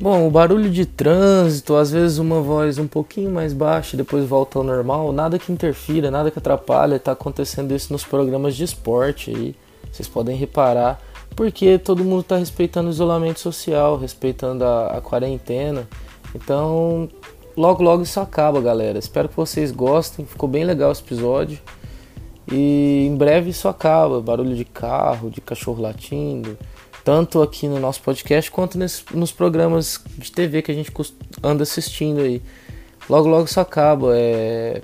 Bom, o barulho de trânsito, às vezes uma voz um pouquinho mais baixa, depois volta ao normal, nada que interfira, nada que atrapalhe, tá acontecendo isso nos programas de esporte aí. Vocês podem reparar, porque todo mundo tá respeitando o isolamento social, respeitando a, a quarentena. Então, logo logo isso acaba, galera. Espero que vocês gostem, ficou bem legal esse episódio. E em breve isso acaba, barulho de carro, de cachorro latindo, tanto aqui no nosso podcast quanto nesse, nos programas de TV que a gente anda assistindo aí. Logo logo isso acaba, é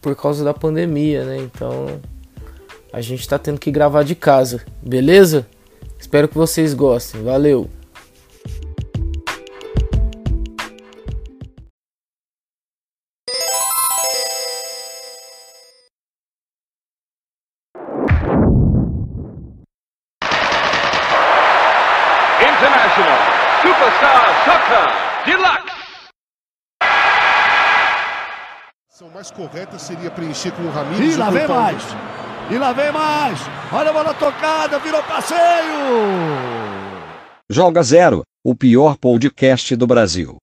por causa da pandemia, né? Então a gente tá tendo que gravar de casa, beleza? Espero que vocês gostem. Valeu! Soccer Deluxe. A mais correta seria preencher com o Ramires. E lá vem mais. E lá vem mais. Olha a bola tocada, virou passeio. Joga Zero, o pior podcast do Brasil.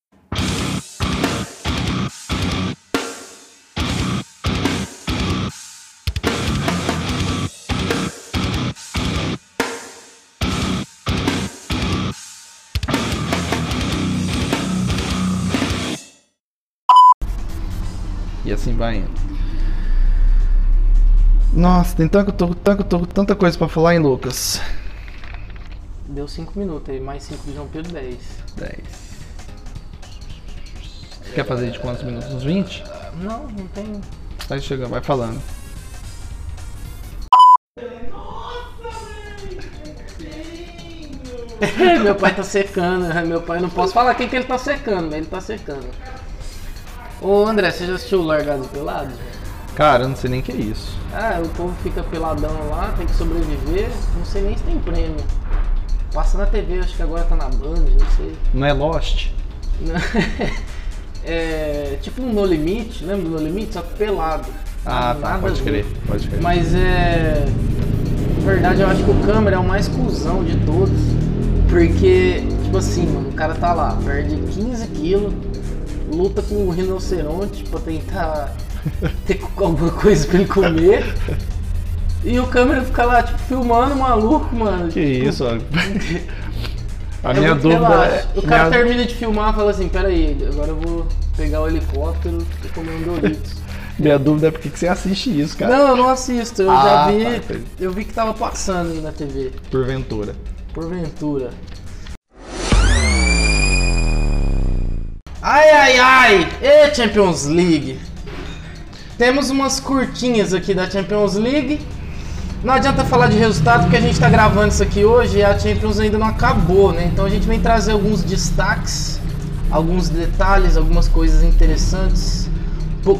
Vai indo. Nossa, tem tanto, tanto, tanto, tanta coisa pra falar, hein, Lucas? Deu 5 minutos aí, mais 5 de João Pedro, 10. 10. Quer fazer de quantos minutos? Uns 20? Não, não tem. Vai chegando, vai falando. meu pai tá secando, meu pai não posso falar quem que ele tá secando, mas ele tá secando. Ô André, você já assistiu Largados Pelados? Cara, eu não sei nem o que é isso. Ah, o povo fica peladão lá, tem que sobreviver, não sei nem se tem prêmio. Passa na TV, acho que agora tá na Band, não sei. Não é Lost? é tipo um No Limite, lembra do No Limite? Só que pelado. Ah, tá, pode crer, pode crer. Mas é. Na verdade, eu acho que o câmera é o mais cuzão de todos. Porque, tipo assim, mano, o cara tá lá, perde 15 quilos, luta com um rinoceronte pra tentar ter alguma coisa pra ele comer. E o câmera fica lá, tipo, filmando o maluco, mano. Que tipo, isso, ó. A é minha dúvida relaxo. é. O cara minha- termina de filmar e fala assim, peraí, agora eu vou pegar o helicóptero e comer um Doritos. Minha dúvida é por que você assiste isso, cara? Não, eu não assisto, eu Ah, já tá, vi. entendi. eu vi que tava passando aí na TV. Porventura. Porventura. Ai, ai, ai! E Champions League! Temos umas curtinhas aqui da Champions League. Não adianta falar de resultado porque a gente tá gravando isso aqui hoje e a Champions ainda não acabou, né? Então a gente vem trazer alguns destaques, alguns detalhes, algumas coisas interessantes.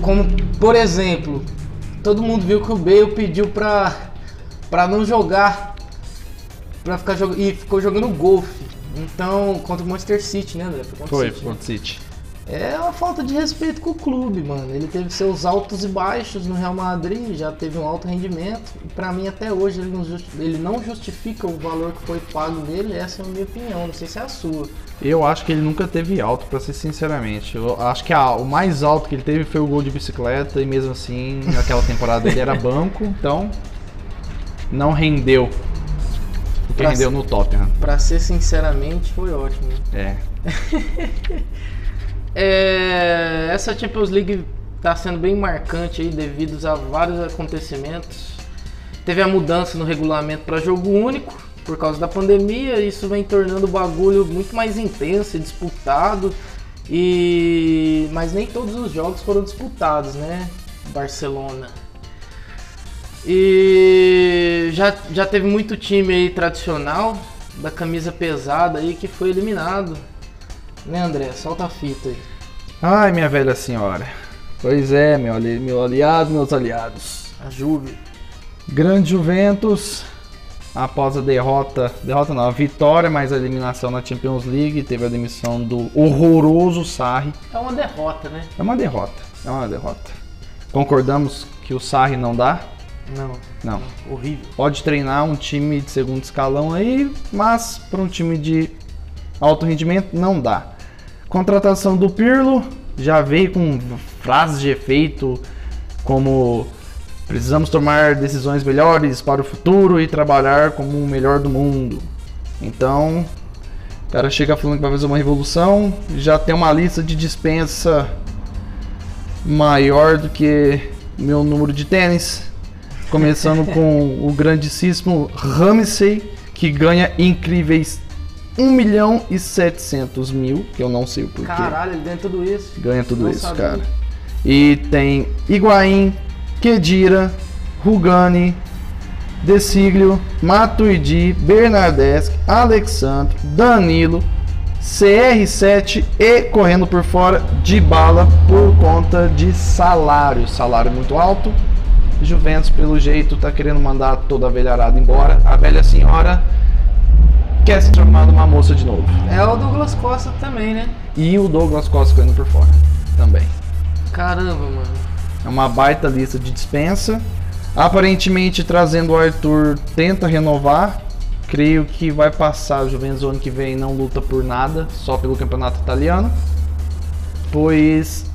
Como, por exemplo, todo mundo viu que o Bale pediu pra, pra não jogar Pra ficar jogando. E ficou jogando golfe. Então, contra o Manchester City, né, André? contra o Foi, City, foi né? o City. É uma falta de respeito com o clube, mano. Ele teve seus altos e baixos no Real Madrid, já teve um alto rendimento. E pra mim, até hoje, ele não, ele não justifica o valor que foi pago dele. Essa é a minha opinião, não sei se é a sua. Eu acho que ele nunca teve alto, pra ser sinceramente. Eu acho que a- o mais alto que ele teve foi o gol de bicicleta, e mesmo assim, naquela temporada ele era banco, então não rendeu o que rendeu no Tottenham. Pra ser sinceramente, foi ótimo. É. É, essa Champions League está sendo bem marcante aí devido a vários acontecimentos. Teve a mudança no regulamento para jogo único por causa da pandemia, isso vem tornando o bagulho muito mais intenso e disputado. E mas nem todos os jogos foram disputados, né? Barcelona. E já, já teve muito time aí tradicional da camisa pesada aí que foi eliminado. Né, André? Solta a fita aí. Ai, minha velha senhora. Pois é, meu, ali- meu aliado, meus aliados. A Juve. Grande Juventus, após a derrota, derrota não, a vitória, mas a eliminação na Champions League, teve a demissão do horroroso Sarri. É uma derrota, né? É uma derrota, é uma derrota. Concordamos que o Sarri não dá? Não, Não. horrível. Pode treinar um time de segundo escalão aí, mas para um time de alto rendimento? Não dá. Contratação do Pirlo já veio com frases de efeito como precisamos tomar decisões melhores para o futuro e trabalhar como o melhor do mundo. Então, o cara chega falando que vai fazer uma revolução, já tem uma lista de dispensa maior do que meu número de tênis. Começando com o grandíssimo Ramsey, que ganha incríveis 1 milhão e 700 mil, que eu não sei o porquê. Caralho, ele ganha tudo isso. Ganha tudo Não isso, sabia. cara. E tem Higuaín, Kedira, Rugani, Desiglio, Matuidi, Bernardeschi, Alexandre, Danilo, CR7 e correndo por fora de bala por conta de salário. Salário muito alto. Juventus, pelo jeito, tá querendo mandar toda a velharada embora. A velha senhora quer se transformar numa moça de novo. É o Douglas Costa também, né? E o Douglas Costa correndo por fora também. Caramba, mano. É uma baita lista de dispensa. Aparentemente, trazendo o Arthur, tenta renovar. Creio que vai passar o Juventus ano que vem não luta por nada, só pelo campeonato italiano. Pois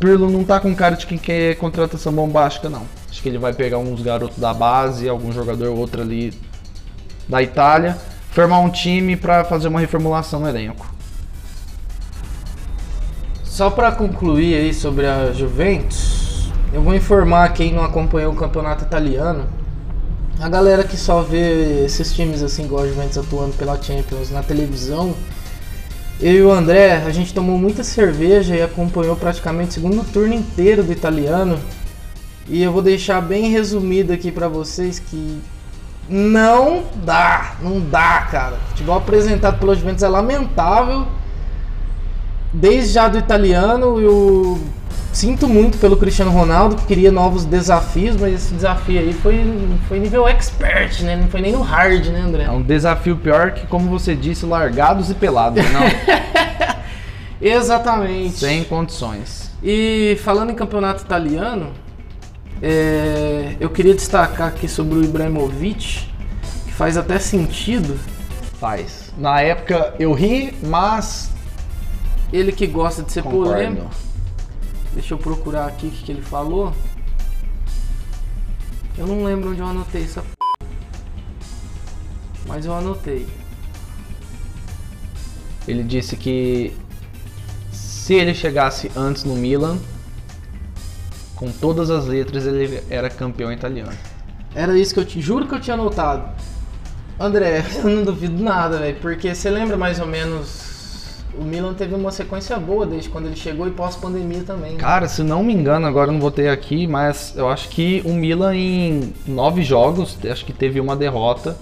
Pirlo não tá com cara de quem quer contratação bombástica, não. Acho que ele vai pegar uns garotos da base, algum jogador ou outro ali da Itália, formar um time para fazer uma reformulação no elenco. Só pra concluir aí sobre a Juventus, eu vou informar quem não acompanhou o campeonato italiano. A galera que só vê esses times assim, igual a Juventus atuando pela Champions na televisão. Eu e o André, a gente tomou muita cerveja e acompanhou praticamente o segundo turno inteiro do italiano. E eu vou deixar bem resumido aqui pra vocês que não dá, não dá, cara. O futebol apresentado pela Juventus é lamentável desde já do italiano, eu sinto muito pelo Cristiano Ronaldo, que queria novos desafios, mas esse desafio aí foi, foi nível expert, né? Não foi nem no hard, né, André? É um desafio pior que, como você disse, largados e pelados, não? Exatamente. Sem condições. E falando em campeonato italiano, é, eu queria destacar aqui sobre o Ibrahimovic, que faz até sentido. Faz. Na época eu ri, mas Ele que gosta de ser concordo. polêmico. Deixa eu procurar aqui o que, que ele falou. Eu não lembro onde eu anotei essa p... Mas eu anotei. Ele disse que se ele chegasse antes no Milan, com todas as letras ele era campeão italiano. Era isso que eu te juro que eu tinha anotado. André, eu não duvido nada, velho. Porque você lembra mais ou menos. O Milan teve uma sequência boa desde quando ele chegou e pós-pandemia também. né? Cara, se não me engano, agora eu não vou ter aqui, mas eu acho que o Milan em nove jogos, acho que teve uma derrota.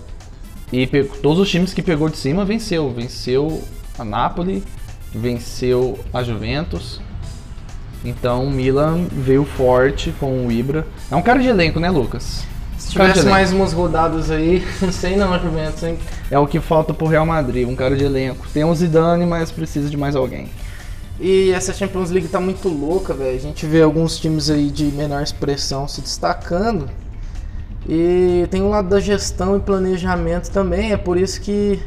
E todos os times que pegou de cima venceu. Venceu a Napoli, venceu a Juventus. Então o Milan veio forte com o Ibra. É um cara de elenco, né, Lucas? Se tivesse mais umas rodadas aí, não sei não, Juventus, hein? É o que falta pro Real Madrid, um cara de elenco. Tem o Zidane, mas precisa de mais alguém. E essa Champions League tá muito louca, velho. A gente vê alguns times aí de menor expressão se destacando. E tem um lado da gestão e planejamento também. É por isso que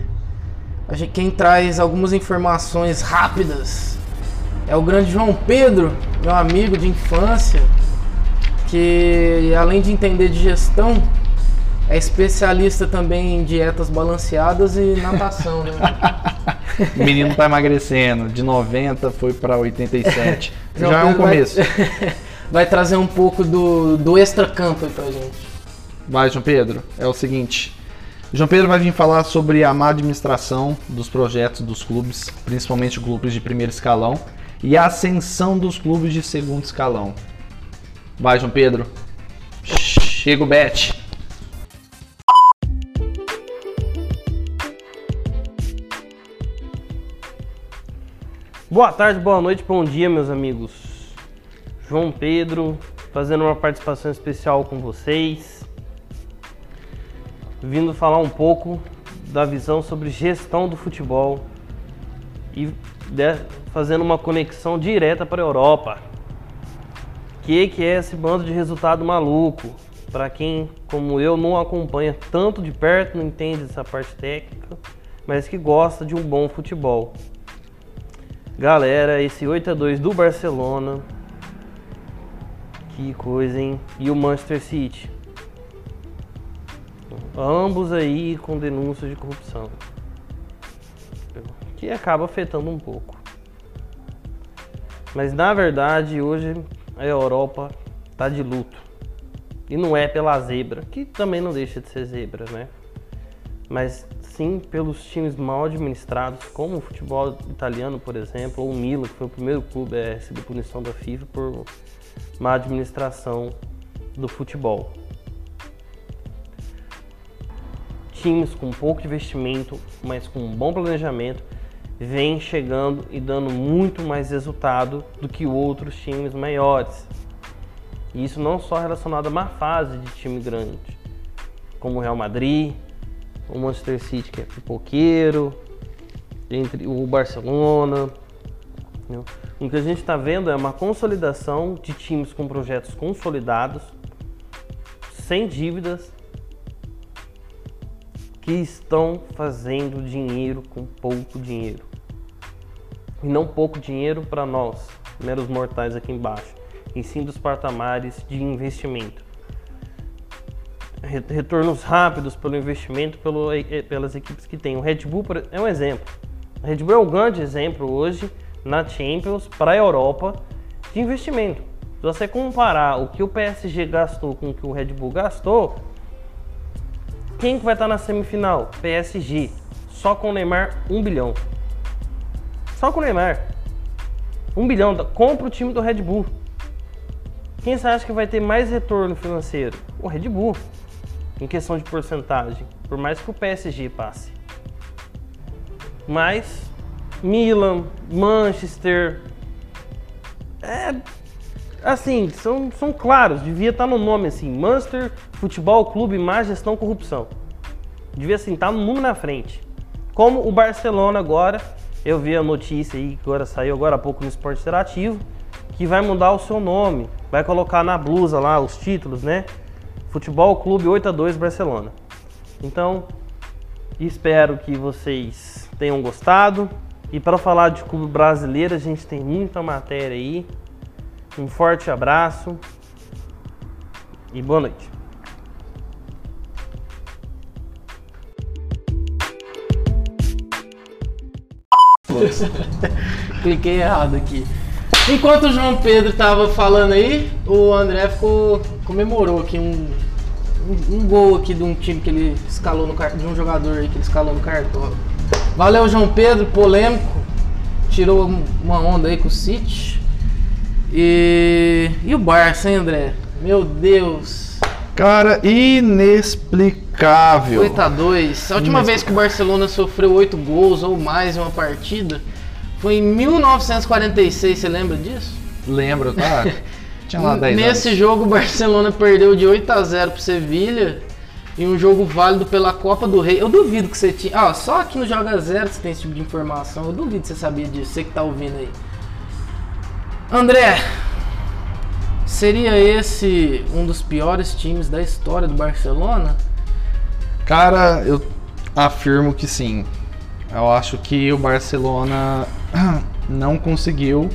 a gente, quem traz algumas informações rápidas é o grande João Pedro, meu amigo de infância, que além de entender de gestão, é especialista também em dietas balanceadas e natação, né? O menino tá emagrecendo, de 90 foi pra 87. João Já é um Pedro vai- começo. Vai, trazer um pouco do, do extra-campo aí pra gente. Vai, João Pedro, é o seguinte. João Pedro vai vir falar sobre a má administração dos projetos dos clubes, principalmente clubes de primeiro escalão, e a ascensão dos clubes de segundo escalão. Vai, João Pedro. Chega o bet. Boa tarde, boa noite, bom dia, meus amigos. João Pedro, fazendo uma participação especial com vocês. Vindo falar um pouco da visão sobre gestão do futebol e de- fazendo uma conexão direta para a Europa. O que, que é esse bando de resultado maluco? Para quem, como eu, não acompanha tanto de perto, não entende essa parte técnica, mas que gosta de um bom futebol. Galera, esse 8 a 2 do Barcelona. Que coisa, hein? E o Manchester City. Ambos aí com denúncias de corrupção. Que acaba afetando um pouco. Mas na verdade, hoje a Europa tá de luto. E não é pela zebra, que também não deixa de ser zebra, né? Mas sim pelos times mal administrados, como o futebol italiano, por exemplo, ou o Milan, que foi o primeiro clube a receber punição da FIFA por má administração do futebol. Times com pouco investimento, mas com um bom planejamento, vêm chegando e dando muito mais resultado do que outros times maiores. E isso não só relacionado a má fase de time grande, como o Real Madrid, o Manchester City que é pipoqueiro, entre o Barcelona. O que a gente está vendo é uma consolidação de times com projetos consolidados, sem dívidas, que estão fazendo dinheiro com pouco dinheiro. E não pouco dinheiro para nós, meros mortais aqui embaixo, e sim dos patamares de investimento retornos rápidos pelo investimento pelo, pelas equipes que tem. O Red Bull é um exemplo. O Red Bull é um grande exemplo hoje na Champions para a Europa de investimento. Se você comparar o que o PSG gastou com o que o Red Bull gastou, quem vai estar na semifinal? PSG. Só com o Neymar, 1 bilhão. Só com o Neymar. 1 bilhão. Compra o time do Red Bull. Quem você acha que vai ter mais retorno financeiro? O Red Bull em questão de porcentagem, por mais que o PSG passe. Mas Milan, Manchester, é assim, são, são claros, devia estar no nome assim, Manchester Futebol Clube Má Gestão Corrupção. Devia assim, estar no mundo na frente. Como o Barcelona agora, eu vi a notícia aí que agora saiu agora há pouco no Esporte Interativo, que vai mudar o seu nome, vai colocar na blusa lá os títulos, né? Futebol Clube 8 a 2 Barcelona. Então, espero que vocês tenham gostado. E para falar de clube brasileiro, a gente tem muita matéria aí. Um forte abraço e boa noite. Cliquei errado aqui. Enquanto o João Pedro tava falando aí, o André ficou comemorou aqui um, um, um, gol aqui de um time que ele escalou no de um jogador aí que ele escalou no cartão. Valeu João Pedro, polêmico, tirou uma onda aí com o City. E e o Barça, hein, André? Meu Deus. Cara, inexplicável. 8 a 2. A última vez que o Barcelona sofreu 8 gols ou mais em uma partida foi em 1946, você lembra disso? Lembro, tá? Tinha lá 10 Nesse anos. jogo o Barcelona perdeu de 8 a 0 pro Sevilha em um jogo válido pela Copa do Rei. Eu duvido que você tinha. Ah, só aqui no Joga Zero você tem esse tipo de informação. Eu duvido que você sabia disso, você que tá ouvindo aí. André, seria esse um dos piores times da história do Barcelona? Cara, eu afirmo que sim. Eu acho que o Barcelona não conseguiu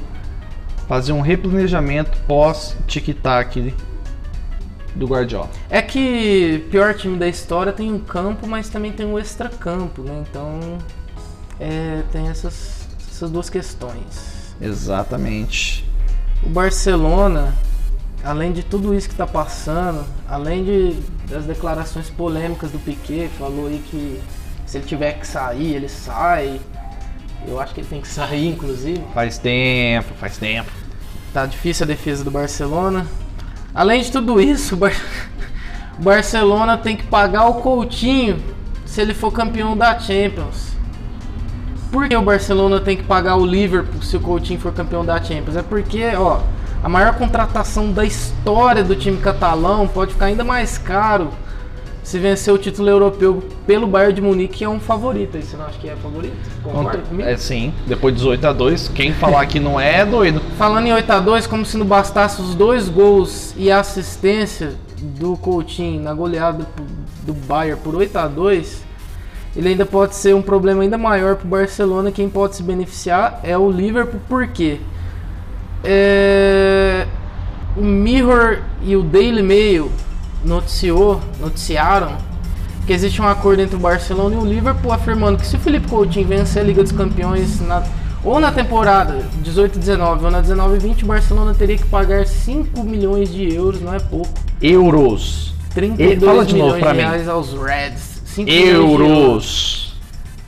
fazer um replanejamento pós tic-tac do Guardiola. É que pior time da história tem um campo, mas também tem um extracampo, né? Então é, tem essas, essas duas questões. Exatamente. O Barcelona, além de tudo isso que está passando, além de, das declarações polêmicas do Piquet, falou aí que se ele tiver que sair, ele sai. Eu acho que ele tem que sair, inclusive. Faz tempo, faz tempo. Tá difícil a defesa do Barcelona. Além de tudo isso, o, Bar... o Barcelona tem que pagar o Coutinho se ele for campeão da Champions. Por que o Barcelona tem que pagar o Liverpool se o Coutinho for campeão da Champions? É porque, ó, a maior contratação da história do time catalão pode ficar ainda mais caro se vencer o título europeu pelo Bayern de Munique, que é um favorito. Você não acha que é favorito? Concorda comigo? É sim, depois dos 8 a 2 quem falar que não é, é doido. Falando em 8 a 2 como se não bastasse os dois gols e a assistência do Coutinho na goleada do Bayern por 8 a 2 ele ainda pode ser um problema ainda maior para o Barcelona. Quem pode se beneficiar é o Liverpool, por quê? É... O Mirror e o Daily Mail noticiou, noticiaram que existe um acordo entre o Barcelona e o Liverpool afirmando que se o Felipe Coutinho vencer a Liga dos Campeões na, ou na temporada 18-19 ou na 19-20, o Barcelona teria que pagar 5 milhões de euros, não é pouco. Euros. 32 E- fala de milhões novo pra de mim. reais aos Reds. 5 milhões de euros. Euros.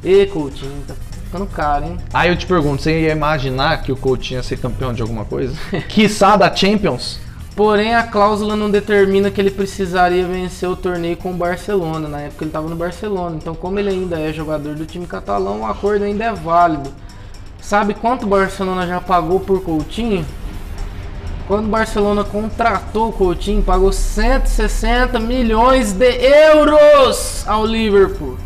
E Coutinho, tá ficando caro, hein? Aí eu te pergunto, você ia imaginar que o Coutinho ia ser campeão de alguma coisa? Quiçá da Champions? Porém, a cláusula não determina que ele precisaria vencer o torneio com o Barcelona. Na época ele estava no Barcelona. Então, como ele ainda é jogador do time catalão, o acordo ainda é válido. Sabe quanto o Barcelona já pagou por Coutinho? Quando o Barcelona contratou o Coutinho, pagou 160 milhões de euros ao Liverpool.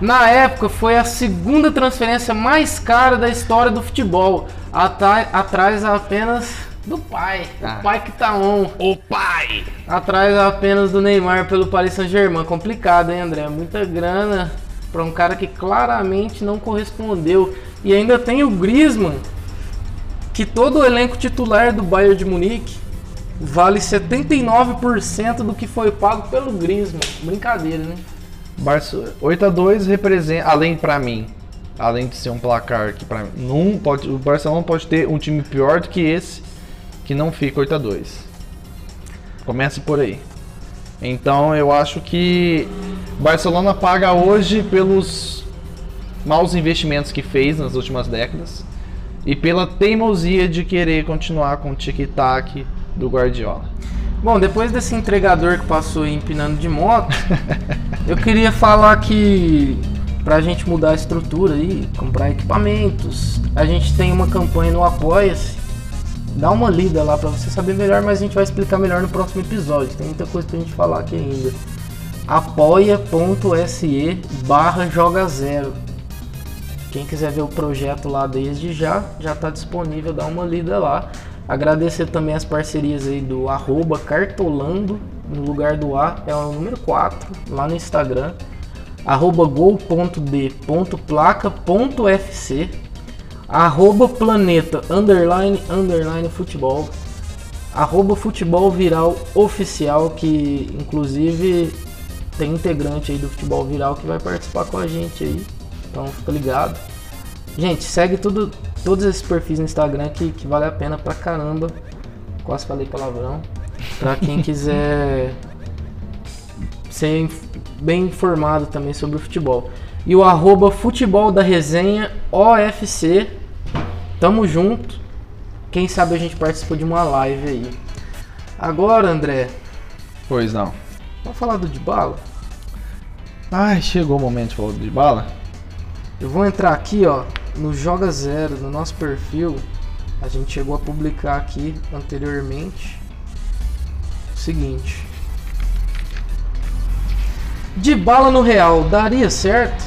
Na época, foi a segunda transferência mais cara da história do futebol, atrás apenas do pai, Ah. o pai que tá on, O pai! atrás apenas do Neymar pelo Paris Saint-Germain. Complicado, hein, André? Muita grana para um cara que claramente não correspondeu. E ainda tem o Griezmann, que todo o elenco titular do Bayern de Munique vale 79% do que foi pago pelo Griezmann. Brincadeira, né? Barça 8 a 2 representa, além pra mim, além de ser um placar que para mim, não pode, o Barcelona pode ter um time pior do que esse que não fica 8 a 2. Comece por aí. Então eu acho que Barcelona paga hoje pelos maus investimentos que fez nas últimas décadas e pela teimosia de querer continuar com o tic-tac do Guardiola. Bom, depois desse entregador que passou aí empinando de moto, eu queria falar que pra gente mudar a estrutura aí, comprar equipamentos, a gente tem uma campanha no Apoia-se. Dá uma lida lá pra você saber melhor, mas a gente vai explicar melhor no próximo episódio. Tem muita coisa pra gente falar aqui ainda. apoia.se barra joga zero. Quem quiser ver o projeto lá desde já, já está disponível, dá uma lida lá. Agradecer também as parcerias aí do arroba cartolando, no lugar do A, é o número 4, lá no Instagram. Arroba gol.d.placa.fc Arroba planeta, underline, underline futebol. Arroba futebol viral oficial, que inclusive tem integrante aí do futebol viral que vai participar com a gente aí. Então fica ligado. Gente, segue tudo, todos esses perfis no Instagram que, que vale a pena pra caramba. Quase falei palavrão. Pra quem quiser ser bem informado também sobre o futebol. E o arroba futebol da resenha OFC. Tamo junto. Quem sabe a gente participa de uma live aí. Agora, André, Pois não. vamos falar do Dybala? Ai, chegou o momento de falar de bala. Eu vou entrar aqui, ó, no Joga Zero, no nosso perfil. A gente chegou a publicar aqui anteriormente. O seguinte. De bala no Real, daria certo?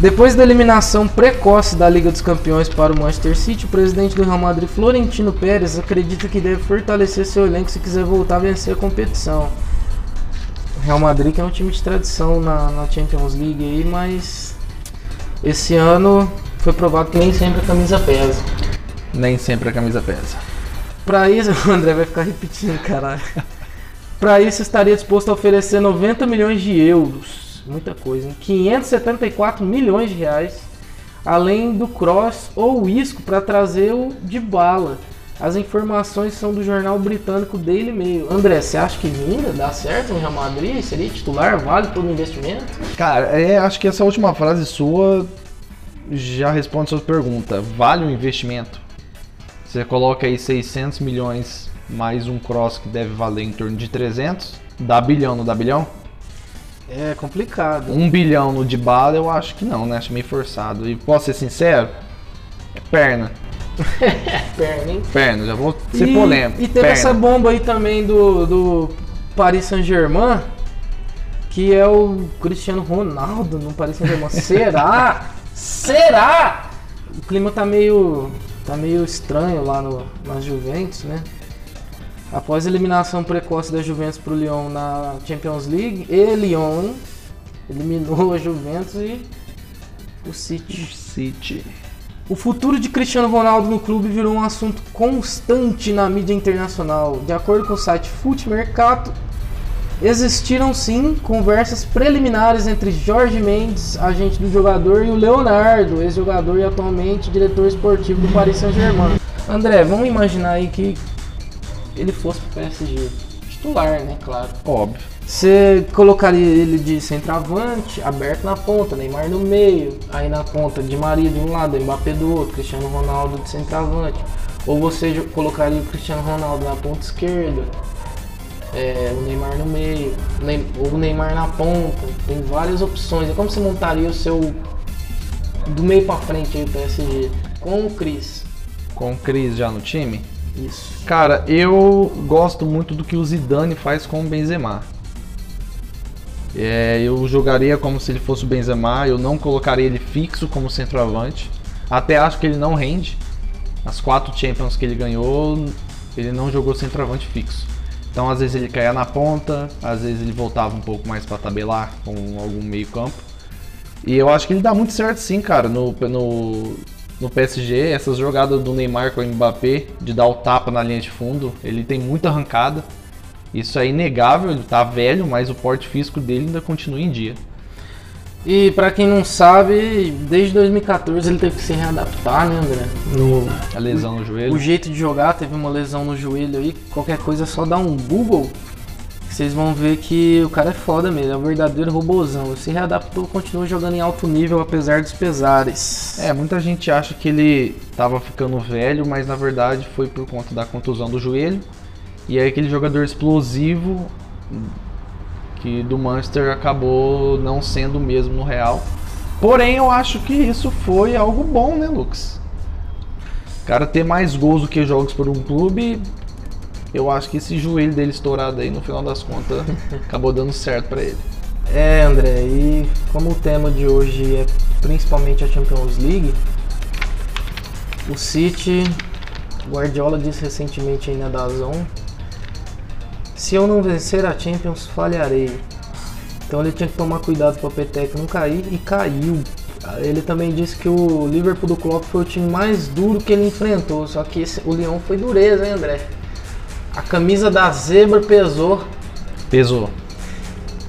Depois da eliminação precoce da Liga dos Campeões para o Manchester City, o presidente do Real Madrid, Florentino Pérez, acredita que deve fortalecer seu elenco se quiser voltar a vencer a competição. Real Madrid que é um time de tradição na, na Champions League aí, mas esse ano foi provado que nem sempre a camisa pesa. Nem sempre a camisa pesa. Pra isso, o André vai ficar repetindo, caralho. Pra isso, estaria disposto a oferecer 90 milhões de euros. Muita coisa, hein? 574 milhões de reais. Além do Cross ou o Isco para trazer o de bala. As informações são do jornal britânico Daily Mail. André, você acha que vinda? Dá certo no Real Madrid? Seria titular? Vale todo o investimento? Cara, é, acho que essa última frase sua já responde sua pergunta. Vale o investimento? Você coloca aí 600 milhões mais um cross que deve valer em torno de 300. Dá bilhão, não dá bilhão? É complicado. Um bilhão no de bala eu acho que não, né? Acho meio forçado. E posso ser sincero? É perna. Perna, hein? Perna, já vou ser E- polêmico. E teve perna. essa bomba aí também do, do Paris Saint-Germain, que é o Cristiano Ronaldo no Paris Saint-Germain. Será? Será? O clima tá meio tá meio estranho lá no, na Juventus, né? Após a eliminação precoce da Juventus pro Lyon na Champions League, e Lyon, Eliminou a Juventus e o City. City. O futuro de Cristiano Ronaldo no clube virou um assunto constante na mídia internacional. De acordo com o site Futmercato, existiram sim conversas preliminares entre Jorge Mendes, agente do jogador, e o Leonardo, ex-jogador e atualmente diretor esportivo do Paris Saint-Germain. André, vamos imaginar aí que ele fosse pro PSG. Titular, né? Claro. Óbvio. Você colocaria ele de centroavante, aberto na ponta, Neymar no meio, aí na ponta de Maria de um lado, Mbappé do outro, Cristiano Ronaldo de centroavante. Ou você colocaria o Cristiano Ronaldo na ponta esquerda, é, o Neymar no meio, Ney- o Neymar na ponta. Tem várias opções. E como você montaria o seu do meio pra frente aí o PSG? Com o Cris. Com o Cris já no time. Isso. Cara, eu gosto muito do que o Zidane faz com o Benzema. É, eu jogaria como se ele fosse o Benzema, eu não colocaria ele fixo como centroavante. Até acho que ele não rende. As quatro Champions que ele ganhou, ele não jogou centroavante fixo. Então às vezes ele caía na ponta, às vezes ele voltava um pouco mais para tabelar com algum meio campo. E eu acho que ele dá muito certo sim, cara, no, no, no PSG. Essas jogadas do Neymar com o Mbappé, de dar o tapa na linha de fundo, ele tem muita arrancada. Isso é inegável, ele tá velho, mas o porte físico dele ainda continua em dia. E pra quem não sabe, desde 2014 ele teve que se readaptar, né, André? No, A lesão no joelho. o jeito de jogar, teve uma lesão no joelho aí. Qualquer coisa é só dar um Google. Vocês vão ver que o cara é foda mesmo, é um verdadeiro robozão. Ele se readaptou, continua jogando em alto nível apesar dos pesares. É, muita gente acha que ele tava ficando velho, mas na verdade foi por conta da contusão do joelho. E aí aquele jogador explosivo que do Manchester acabou não sendo o mesmo no Real. Porém, eu acho que isso foi algo bom, né, Lucas? Cara ter mais gols do que jogos por um clube, eu acho que esse joelho dele estourado aí no final das contas acabou dando certo pra ele. É, André, e como o tema de hoje é principalmente a Champions League, o City, Guardiola disse recentemente aí na Dazon, se eu não vencer a Champions, falharei. Então ele tinha que tomar cuidado para o Peteca não cair e caiu. Ele também disse que o Liverpool do Klopp foi o time mais duro que ele enfrentou, só que esse- o Lyon foi dureza, hein, André? A camisa da zebra pesou, Pesou.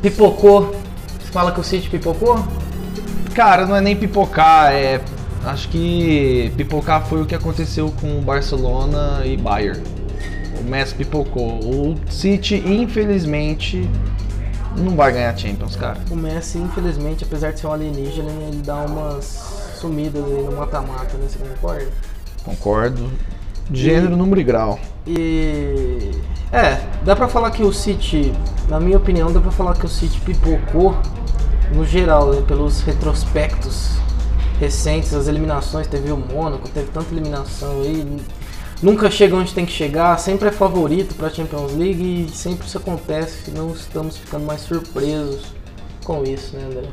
pipocou. Você fala que o City pipocou? Cara, não é nem pipocar, é. Acho que pipocar foi o que aconteceu com o Barcelona e Bayern. O Messi pipocou. O City, infelizmente, não vai ganhar Champions, cara. O Messi, infelizmente, apesar de ser um alienígena, ele dá umas sumidas aí no mata-mata, né? Você concorda? Concordo. Gênero, número e grau. E. É, dá pra falar que o City, na minha opinião, dá pra falar que o City pipocou no geral, né? Pelos retrospectos recentes, as eliminações, teve o Mônaco, teve tanta eliminação aí. Nunca chega onde tem que chegar, sempre é favorito pra Champions League e sempre isso acontece, não estamos ficando mais surpresos com isso, né, André?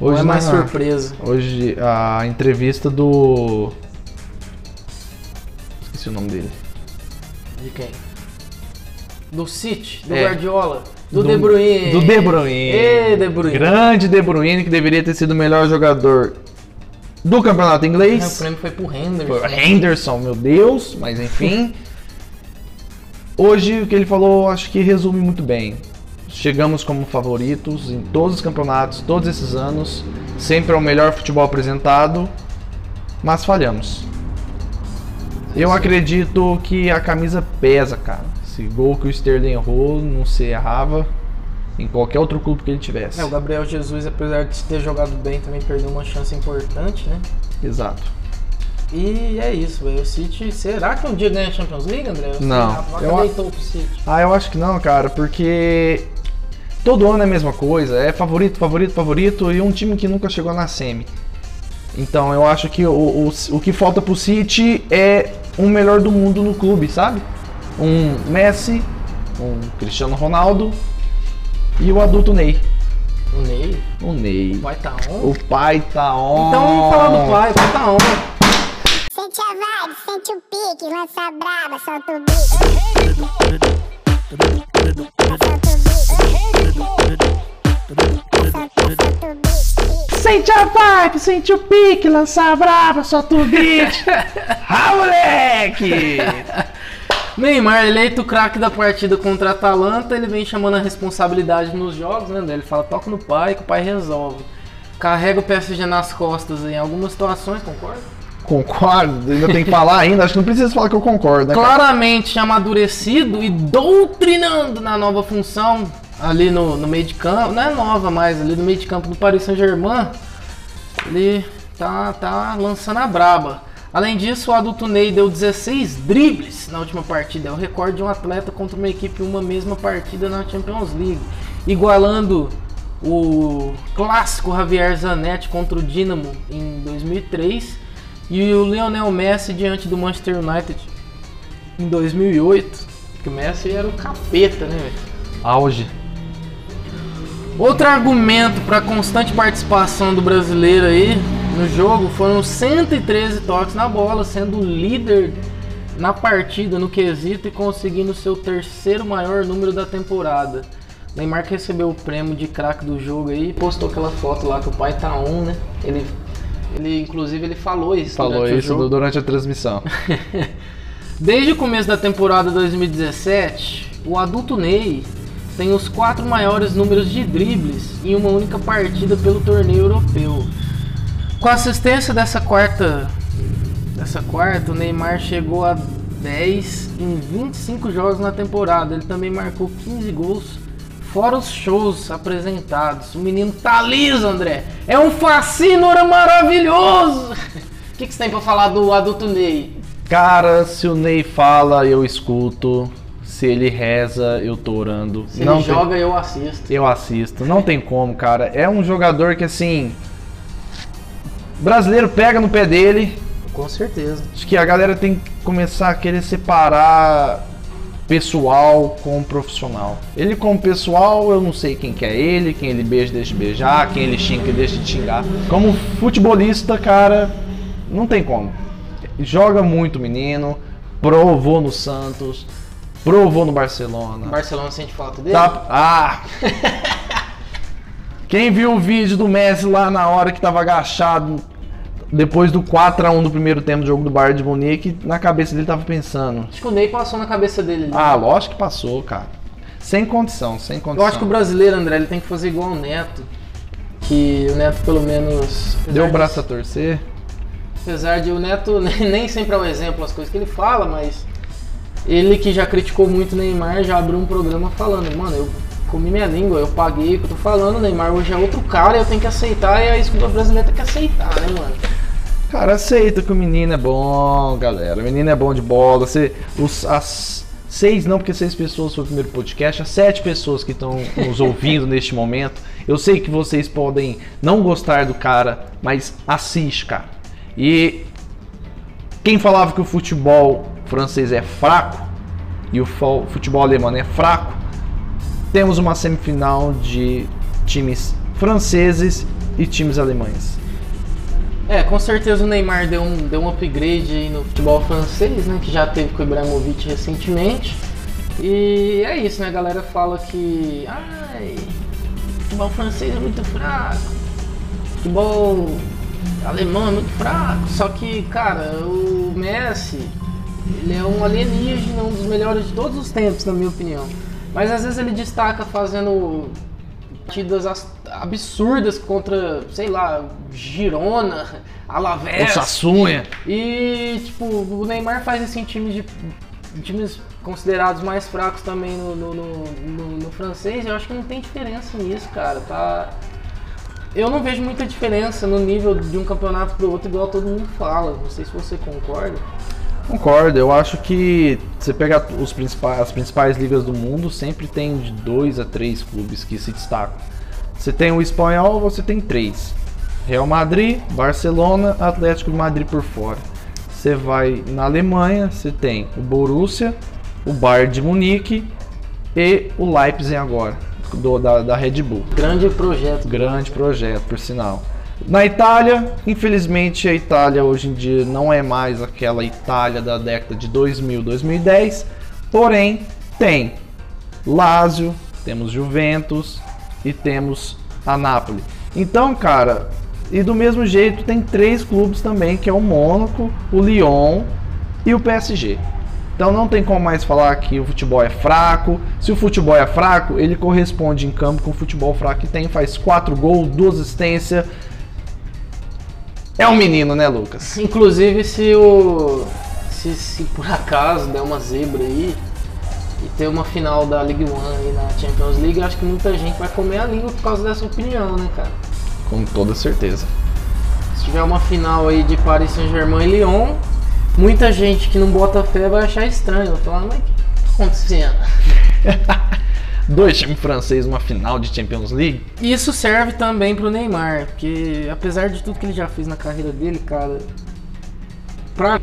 Não Hoje é mais na- surpresa. Hoje a entrevista do. Esqueci o nome dele. De quem? Do City, do É. Guardiola, do, Do- De Bruyne. Do De Bruyne. Ê, De Bruyne. Grande De Bruyne, que deveria ter sido o melhor jogador do campeonato É, o inglês. prêmio foi pro Foi Henderson. o Henderson, meu Deus, mas enfim. Hoje o que ele falou acho que resume muito bem. Chegamos como favoritos em todos os campeonatos, todos esses anos. Sempre é o melhor futebol apresentado, mas falhamos. Eu acredito que a camisa pesa, cara. Esse gol que o Sterling errou, não se errava em qualquer outro clube que ele tivesse. É, o Gabriel Jesus, apesar de ter jogado bem, também perdeu uma chance importante, né? Exato. E é isso, velho. O City, será que um dia ganha a Champions League, André? Você Não. Vaca Eu- deitou pro City. Ah, eu acho que não, cara, porque todo ano é a mesma coisa, é favorito, favorito, favorito e um time que nunca chegou na semi. Então eu acho que o, o, o que falta pro City é um melhor do mundo no clube, sabe? Um Messi, um Cristiano Ronaldo e o adulto Ney. O Ney O Ney. vai tá on. O pai tá on. Então vamos falar do pai, o pai tá on. Sente a vibe, sente o pique, lança a braba, solta o beat. O sente a vibe, sente o pique, lança a braba, solta o beat. ah, moleque! Neymar, eleito craque da partida contra a Atalanta, ele vem chamando a responsabilidade nos jogos, né? Ele fala, toca no pai que o pai resolve. Carrega o PSG nas costas em algumas situações, concorda? Concordo, ainda tem que falar ainda, acho que não precisa falar que eu concordo, né? Claramente amadurecido e doutrinando na nova função ali no, no meio de campo. Não é nova mais, ali no meio de campo do Paris Saint-Germain. Ele tá, tá lançando a braba. Além disso, o adulto Ney deu 16 dribles na última partida. É o recorde de um atleta contra uma equipe em uma mesma partida na Champions League. Igualando o clássico Javier Zanetti contra o Dinamo em 2003 e o Lionel Messi diante do Manchester United em 2008. Que o Messi era o capeta, né? Auge. Outro argumento para a constante participação do brasileiro aí no jogo foram 113 toques na bola, sendo o líder na partida no quesito e conseguindo seu terceiro maior número da temporada. Neymar que recebeu o prêmio de craque do jogo aí, postou aquela foto lá que o pai tá on, né? Ele, ele inclusive ele falou isso. Falou durante isso durante a transmissão. Desde o começo da temporada 2017, o adulto Ney tem os quatro maiores números de dribles em uma única partida pelo torneio europeu. Com a assistência dessa quarta, dessa quarta, o Neymar chegou a 10 em 25 jogos na temporada. Ele também marcou 15 gols, fora os shows apresentados. O menino tá liso, André. É um fascínora maravilhoso. O que, que você tem pra falar do adulto Ney? Cara, se o Ney fala, eu escuto. Se ele reza, eu tô orando. Se não ele tem- joga, eu assisto. Eu assisto. Não tem como, cara. É um jogador que, assim. Brasileiro pega no pé dele. Com certeza. Acho que a galera tem que começar a querer separar pessoal com profissional. Ele como pessoal, eu não sei quem que é ele, quem ele beija, deixa de beijar, quem ele xinga, deixa de xingar. Como futebolista, cara, não tem como. Joga muito menino, provou no Santos, provou no Barcelona. Barcelona sente falta dele? Tá- Ah! Quem viu o vídeo do Messi lá na hora que tava agachado depois do 4 a 1 do primeiro tempo do jogo do Bayern de Munique, na cabeça dele tava pensando: Acho que o Ney passou na cabeça dele. ali. "Ah, lógico que passou, cara. Sem condição, sem condição". Eu acho que o brasileiro, André, ele tem que fazer igual o Neto. Que o Neto, pelo menos. deu o de- braço a torcer. Apesar de o Neto nem sempre é o exemplo as coisas que ele fala, mas ele que já criticou muito o Neymar já abriu um programa falando, mano, eu comi minha língua, eu paguei o que eu tô falando, o Neymar hoje é outro cara, eu tenho que aceitar e é isso que o brasileiro tem que aceitar, né, mano? Cara, aceita que o menino é bom, galera. O menino é bom de bola. Você, os, as seis, não, porque seis pessoas foi o primeiro podcast, as sete pessoas que estão nos ouvindo neste momento. Eu sei que vocês podem não gostar do cara, mas assiste, cara. E quem falava que o futebol francês é fraco e o futebol alemão é fraco, temos uma semifinal de times franceses e times alemães. É, com certeza o Neymar deu um, deu um upgrade no futebol francês, né? Que já teve com o Ibrahimovic recentemente. E é isso, né? A galera fala que. Ai, futebol francês é muito fraco. Futebol alemão é muito fraco. Só que, cara, o Messi, ele é um alienígena, um dos melhores de todos os tempos, na minha opinião. Mas às vezes ele destaca fazendo partidas as- absurdas contra, sei lá, Girona, Alavés. Osassunha. E, tipo, o Neymar faz isso em times de em times considerados mais fracos também no, no, no- no- no francês. Eu acho que não tem diferença nisso, cara. Tá... Eu não vejo muita diferença no nível de um campeonato pro outro, igual todo mundo fala. Não sei se você concorda. Concordo, eu acho que você pega os principais, as principais ligas do mundo, sempre tem de dois a três clubes que se destacam. Você tem o espanhol, você tem três: Real Madrid, Barcelona, Atlético de Madrid por fora. Você vai na Alemanha, você tem o Borussia, o Bayern de Munique e o Leipzig agora, do- da, da Red Bull. Grande projeto. Grande projeto, por sinal. Na Itália, infelizmente a Itália hoje em dia não é mais aquela Itália da década de 2000, 2010, porém tem Lazio, temos Juventus e temos a Napoli. Então, cara, E do mesmo jeito tem três clubes também, que é o Mônaco, o Lyon e o PSG. Então não tem como mais falar que o futebol é fraco. Se o futebol é fraco, ele corresponde em campo com o futebol fraco que tem, faz quatro gols, duas assistências. É um menino, né, Lucas? Inclusive, se o. Se, se por acaso der uma zebra aí e ter uma final da League One aí na Champions League, eu acho que muita gente vai comer a língua por causa dessa opinião, né, cara? Com toda certeza. Se tiver uma final aí de Paris Saint-Germain e Lyon, muita gente que não bota fé vai achar estranho. Vai falar, mas o que tá acontecendo? Dois times franceses numa final de Champions League. E Isso serve também pro Neymar, porque apesar de tudo que ele já fez na carreira dele, cara, pra,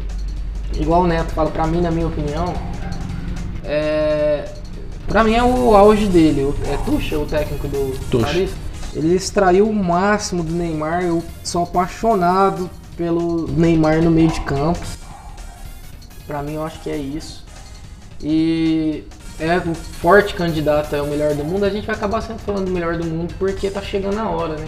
igual o Neto fala, pra mim, na minha opinião, é, pra mim é o auge dele. É Tuchel, o técnico do Tuchel. Paris. Ele extraiu o máximo do Neymar. Eu sou apaixonado pelo Neymar no meio de campo. Pra mim, eu acho que é isso. E é o forte candidato é o melhor do mundo. A gente vai acabar sempre falando do melhor do mundo porque tá chegando a hora, né?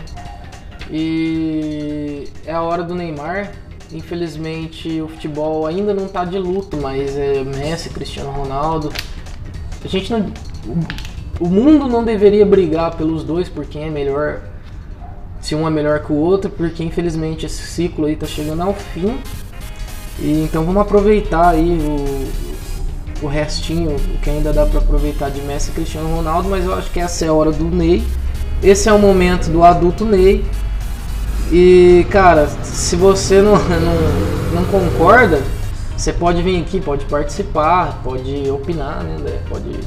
E é a hora do Neymar. Infelizmente, o futebol ainda não tá de luto, mas é Messi, Cristiano Ronaldo. A gente não. o- O mundo não deveria brigar pelos dois por quem é melhor. Se um é melhor que o outro, porque infelizmente esse ciclo aí tá chegando ao fim. E então vamos aproveitar aí o, o restinho, o que ainda dá para aproveitar de Messi e Cristiano Ronaldo, mas eu acho que essa é a hora do Ney. Esse é o momento do adulto Ney. E cara, se você não, não, não concorda, você pode vir aqui, pode participar, pode opinar, né? Pode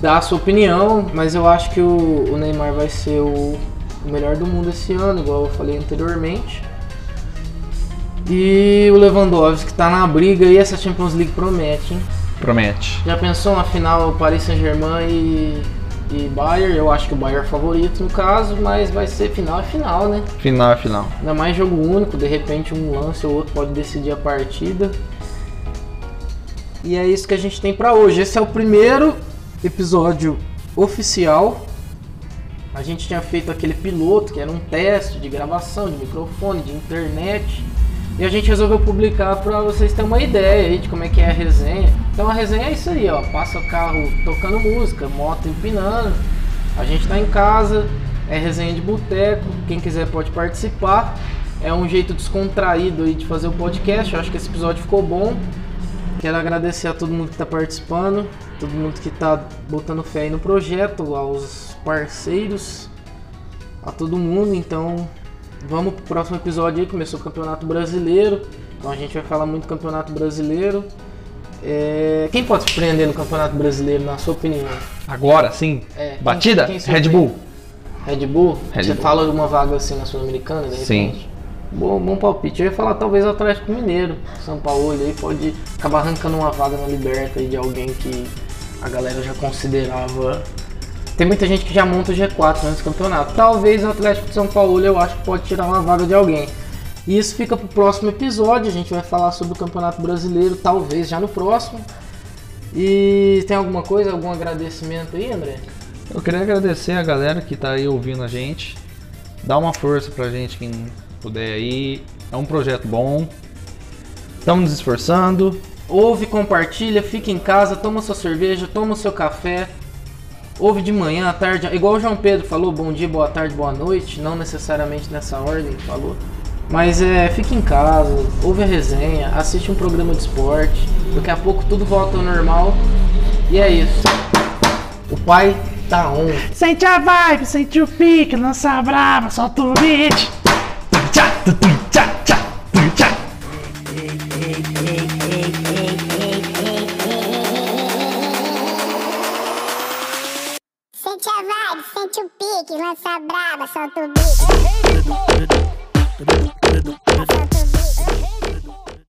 dar a sua opinião, mas eu acho que o, o Neymar vai ser o, o melhor do mundo esse ano, igual eu falei anteriormente. E o Lewandowski tá na briga e essa Champions League promete, hein? Promete. Já pensou na final Paris Saint-Germain e, e Bayern? Eu acho que o Bayern é favorito no caso, mas vai ser final é final, né? Final é final. Ainda mais jogo único, de repente um lance ou outro pode decidir a partida. E é isso que a gente tem pra hoje. Esse é o primeiro episódio oficial. A gente tinha feito aquele piloto que era um teste de gravação, de microfone, de internet. E a gente resolveu publicar pra vocês terem uma ideia aí de como é que é a resenha. Então a resenha é isso aí, ó. Passa o carro tocando música, moto empinando. A gente tá em casa, é resenha de boteco. Quem quiser pode participar. É um jeito descontraído aí de fazer o podcast. Eu acho que esse episódio ficou bom. Quero agradecer a todo mundo que está participando, todo mundo que está botando fé aí no projeto, aos parceiros, a todo mundo. Então, vamos pro próximo episódio aí. Começou o Campeonato Brasileiro, então a gente vai falar muito do Campeonato Brasileiro. É, Quem pode surpreender no Campeonato Brasileiro, na sua opinião? Agora sim. É, quem- Batida? quem Red? Bull. Red Bull? Red Você Bull. fala de uma vaga assim na Sul-Americana, de Sim. Bom, bom palpite. Eu ia falar talvez o Atlético Mineiro. São Paulo aí pode acabar arrancando uma vaga na Liberta aí de alguém que a galera já considerava. Tem muita gente que já monta o G4 antes do campeonato. Talvez o Atlético de São Paulo eu acho que pode tirar uma vaga de alguém. E isso fica pro próximo episódio. A gente vai falar sobre o Campeonato Brasileiro, talvez já no próximo. E tem alguma coisa, algum agradecimento aí, André? Eu queria agradecer a galera que tá aí ouvindo a gente. Dá uma força pra gente quem puder aí. É um projeto bom. Estamos nos esforçando. Ouve, compartilha, fica em casa, toma sua cerveja, toma o seu café. Ouve de manhã, à tarde, igual o João Pedro falou, bom dia, boa tarde, boa noite, não necessariamente nessa ordem que falou. Mas é, fica em casa, ouve a resenha, assiste um programa de esporte. Daqui a pouco tudo volta ao normal. E é isso. O pai tá on. Sente a vibe, sente o pique, lança brava, solta o beat. Tchá, Sente a vibe, sente o pique, lança braba, solta o bico.